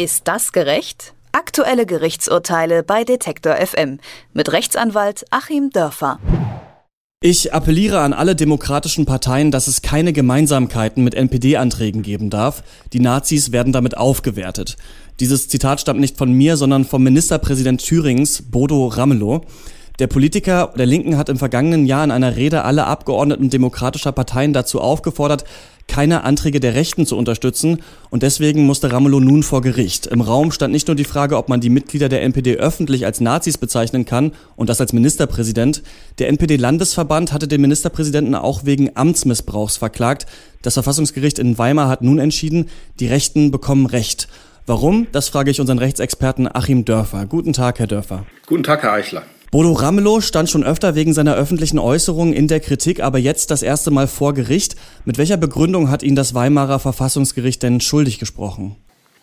Ist das gerecht? Aktuelle Gerichtsurteile bei Detektor FM mit Rechtsanwalt Achim Dörfer. Ich appelliere an alle demokratischen Parteien, dass es keine Gemeinsamkeiten mit NPD-Anträgen geben darf. Die Nazis werden damit aufgewertet. Dieses Zitat stammt nicht von mir, sondern vom Ministerpräsident Thürings, Bodo Ramelow. Der Politiker der Linken hat im vergangenen Jahr in einer Rede alle Abgeordneten demokratischer Parteien dazu aufgefordert, keine Anträge der Rechten zu unterstützen und deswegen musste Ramelow nun vor Gericht. Im Raum stand nicht nur die Frage, ob man die Mitglieder der NPD öffentlich als Nazis bezeichnen kann und das als Ministerpräsident. Der NPD-Landesverband hatte den Ministerpräsidenten auch wegen Amtsmissbrauchs verklagt. Das Verfassungsgericht in Weimar hat nun entschieden, die Rechten bekommen Recht. Warum? Das frage ich unseren Rechtsexperten Achim Dörfer. Guten Tag, Herr Dörfer. Guten Tag, Herr Eichler. Bodo Ramelow stand schon öfter wegen seiner öffentlichen Äußerungen in der Kritik, aber jetzt das erste Mal vor Gericht. Mit welcher Begründung hat ihn das Weimarer Verfassungsgericht denn schuldig gesprochen?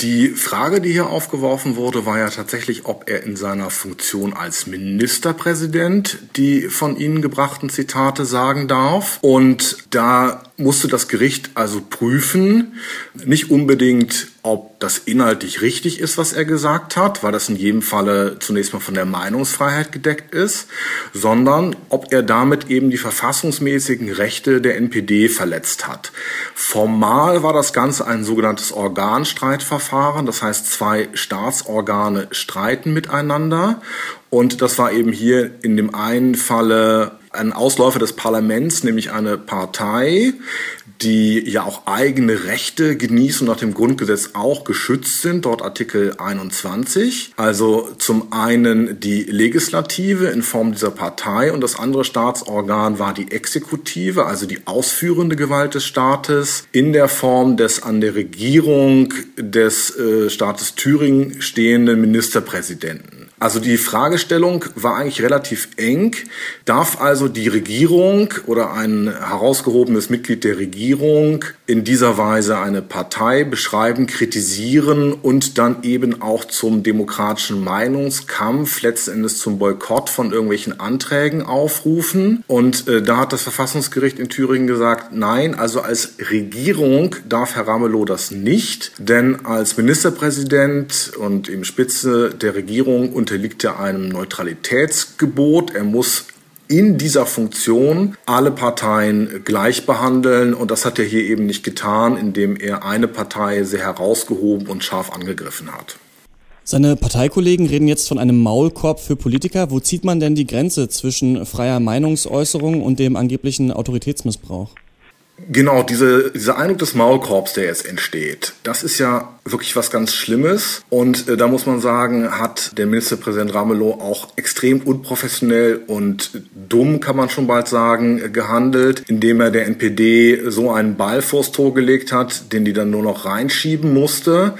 Die Frage, die hier aufgeworfen wurde, war ja tatsächlich, ob er in seiner Funktion als Ministerpräsident die von Ihnen gebrachten Zitate sagen darf. Und da musste das Gericht also prüfen, nicht unbedingt, ob das inhaltlich richtig ist, was er gesagt hat, weil das in jedem Falle zunächst mal von der Meinungsfreiheit gedeckt ist, sondern ob er damit eben die verfassungsmäßigen Rechte der NPD verletzt hat. Formal war das Ganze ein sogenanntes Organstreitverfahren, das heißt zwei Staatsorgane streiten miteinander und das war eben hier in dem einen Falle ein Ausläufer des Parlaments, nämlich eine Partei, die ja auch eigene Rechte genießen und nach dem Grundgesetz auch geschützt sind, dort Artikel 21. Also zum einen die Legislative in Form dieser Partei und das andere Staatsorgan war die Exekutive, also die ausführende Gewalt des Staates in der Form des an der Regierung des äh, Staates Thüringen stehenden Ministerpräsidenten. Also die Fragestellung war eigentlich relativ eng. Darf also die Regierung oder ein herausgehobenes Mitglied der Regierung in dieser Weise eine Partei beschreiben, kritisieren und dann eben auch zum demokratischen Meinungskampf, letzten Endes zum Boykott von irgendwelchen Anträgen aufrufen? Und äh, da hat das Verfassungsgericht in Thüringen gesagt, nein, also als Regierung darf Herr Ramelow das nicht, denn als Ministerpräsident und im Spitze der Regierung unter unterliegt er einem Neutralitätsgebot. Er muss in dieser Funktion alle Parteien gleich behandeln und das hat er hier eben nicht getan, indem er eine Partei sehr herausgehoben und scharf angegriffen hat. Seine Parteikollegen reden jetzt von einem Maulkorb für Politiker. Wo zieht man denn die Grenze zwischen freier Meinungsäußerung und dem angeblichen Autoritätsmissbrauch? Genau, diese, dieser Eindruck des Maulkorbs, der jetzt entsteht, das ist ja wirklich was ganz Schlimmes. Und äh, da muss man sagen, hat der Ministerpräsident Ramelow auch extrem unprofessionell und dumm, kann man schon bald sagen, gehandelt, indem er der NPD so einen Ball vors Tor gelegt hat, den die dann nur noch reinschieben musste.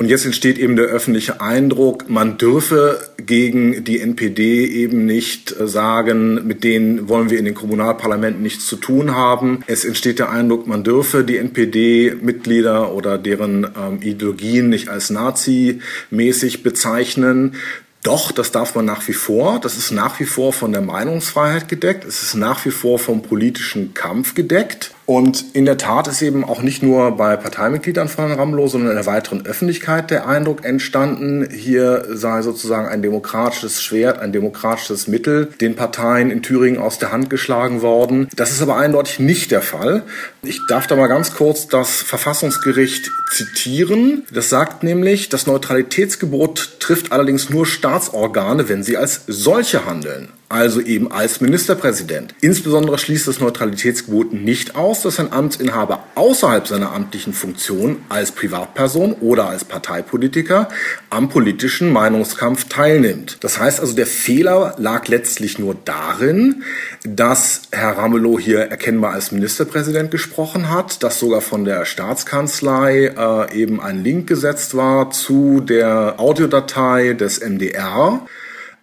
Und jetzt entsteht eben der öffentliche Eindruck, man dürfe gegen die NPD eben nicht äh, sagen, mit denen wollen wir in den Kommunalparlamenten nichts zu tun haben. Es entsteht der Eindruck, man dürfe die NPD-Mitglieder oder deren ähm, Ideologien nicht als Nazi-mäßig bezeichnen. Doch, das darf man nach wie vor. Das ist nach wie vor von der Meinungsfreiheit gedeckt. Es ist nach wie vor vom politischen Kampf gedeckt. Und in der Tat ist eben auch nicht nur bei Parteimitgliedern von Ramelow, sondern in der weiteren Öffentlichkeit der Eindruck entstanden, hier sei sozusagen ein demokratisches Schwert, ein demokratisches Mittel den Parteien in Thüringen aus der Hand geschlagen worden. Das ist aber eindeutig nicht der Fall. Ich darf da mal ganz kurz das Verfassungsgericht zitieren. Das sagt nämlich, das Neutralitätsgebot trifft allerdings nur Staatsorgane, wenn sie als solche handeln also eben als Ministerpräsident. Insbesondere schließt das Neutralitätsgebot nicht aus, dass ein Amtsinhaber außerhalb seiner amtlichen Funktion als Privatperson oder als Parteipolitiker am politischen Meinungskampf teilnimmt. Das heißt also, der Fehler lag letztlich nur darin, dass Herr Ramelow hier erkennbar als Ministerpräsident gesprochen hat, dass sogar von der Staatskanzlei äh, eben ein Link gesetzt war zu der Audiodatei des MDR.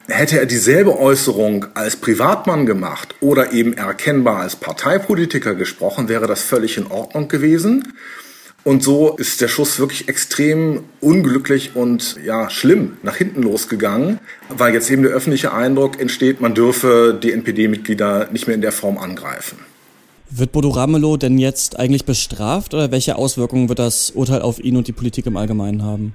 Hätte er dieselbe Äußerung als Privatmann gemacht oder eben erkennbar als Parteipolitiker gesprochen, wäre das völlig in Ordnung gewesen. Und so ist der Schuss wirklich extrem unglücklich und ja, schlimm nach hinten losgegangen, weil jetzt eben der öffentliche Eindruck entsteht, man dürfe die NPD-Mitglieder nicht mehr in der Form angreifen. Wird Bodo Ramelow denn jetzt eigentlich bestraft oder welche Auswirkungen wird das Urteil auf ihn und die Politik im Allgemeinen haben?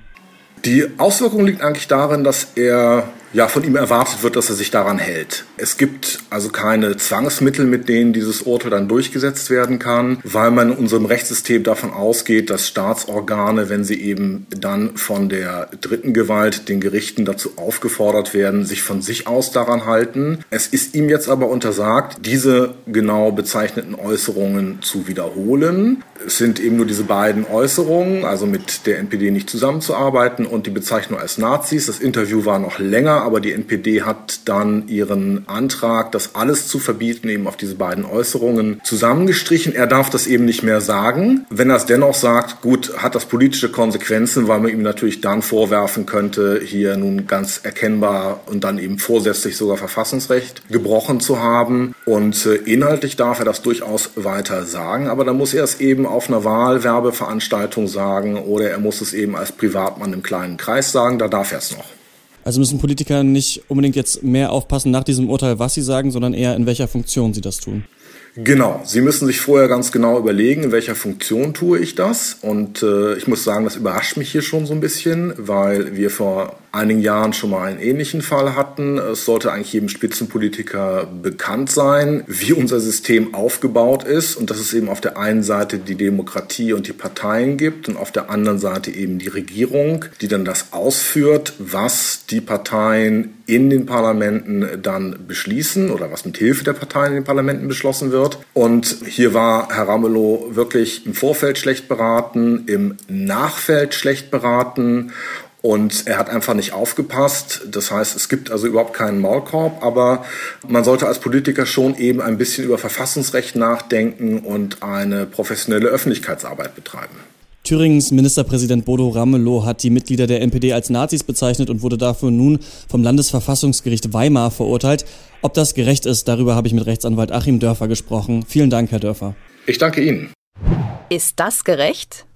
Die Auswirkung liegt eigentlich darin, dass er ja, von ihm erwartet wird, dass er sich daran hält. Es gibt also keine Zwangsmittel, mit denen dieses Urteil dann durchgesetzt werden kann, weil man in unserem Rechtssystem davon ausgeht, dass Staatsorgane, wenn sie eben dann von der dritten Gewalt, den Gerichten dazu aufgefordert werden, sich von sich aus daran halten. Es ist ihm jetzt aber untersagt, diese genau bezeichneten Äußerungen zu wiederholen. Es sind eben nur diese beiden Äußerungen, also mit der NPD nicht zusammenzuarbeiten und die Bezeichnung als Nazis. Das Interview war noch länger, aber die NPD hat dann ihren Antrag, das alles zu verbieten, eben auf diese beiden Äußerungen zusammengestrichen. Er darf das eben nicht mehr sagen. Wenn er es dennoch sagt, gut, hat das politische Konsequenzen, weil man ihm natürlich dann vorwerfen könnte, hier nun ganz erkennbar und dann eben vorsätzlich sogar Verfassungsrecht gebrochen zu haben. Und äh, inhaltlich darf er das durchaus weiter sagen, aber dann muss er es eben auf einer Wahlwerbeveranstaltung sagen oder er muss es eben als Privatmann im kleinen Kreis sagen, da darf er es noch. Also müssen Politiker nicht unbedingt jetzt mehr aufpassen nach diesem Urteil, was sie sagen, sondern eher in welcher Funktion sie das tun. Genau, Sie müssen sich vorher ganz genau überlegen, in welcher Funktion tue ich das. Und äh, ich muss sagen, das überrascht mich hier schon so ein bisschen, weil wir vor einigen Jahren schon mal einen ähnlichen Fall hatten. Es sollte eigentlich jedem Spitzenpolitiker bekannt sein, wie unser System aufgebaut ist und dass es eben auf der einen Seite die Demokratie und die Parteien gibt und auf der anderen Seite eben die Regierung, die dann das ausführt, was die Parteien in den Parlamenten dann beschließen oder was mit Hilfe der Parteien in den Parlamenten beschlossen wird. Und hier war Herr Ramelow wirklich im Vorfeld schlecht beraten, im Nachfeld schlecht beraten und er hat einfach nicht aufgepasst. Das heißt, es gibt also überhaupt keinen Maulkorb, aber man sollte als Politiker schon eben ein bisschen über Verfassungsrecht nachdenken und eine professionelle Öffentlichkeitsarbeit betreiben. Thüringens Ministerpräsident Bodo Ramelow hat die Mitglieder der NPD als Nazis bezeichnet und wurde dafür nun vom Landesverfassungsgericht Weimar verurteilt. Ob das gerecht ist, darüber habe ich mit Rechtsanwalt Achim Dörfer gesprochen. Vielen Dank, Herr Dörfer. Ich danke Ihnen. Ist das gerecht?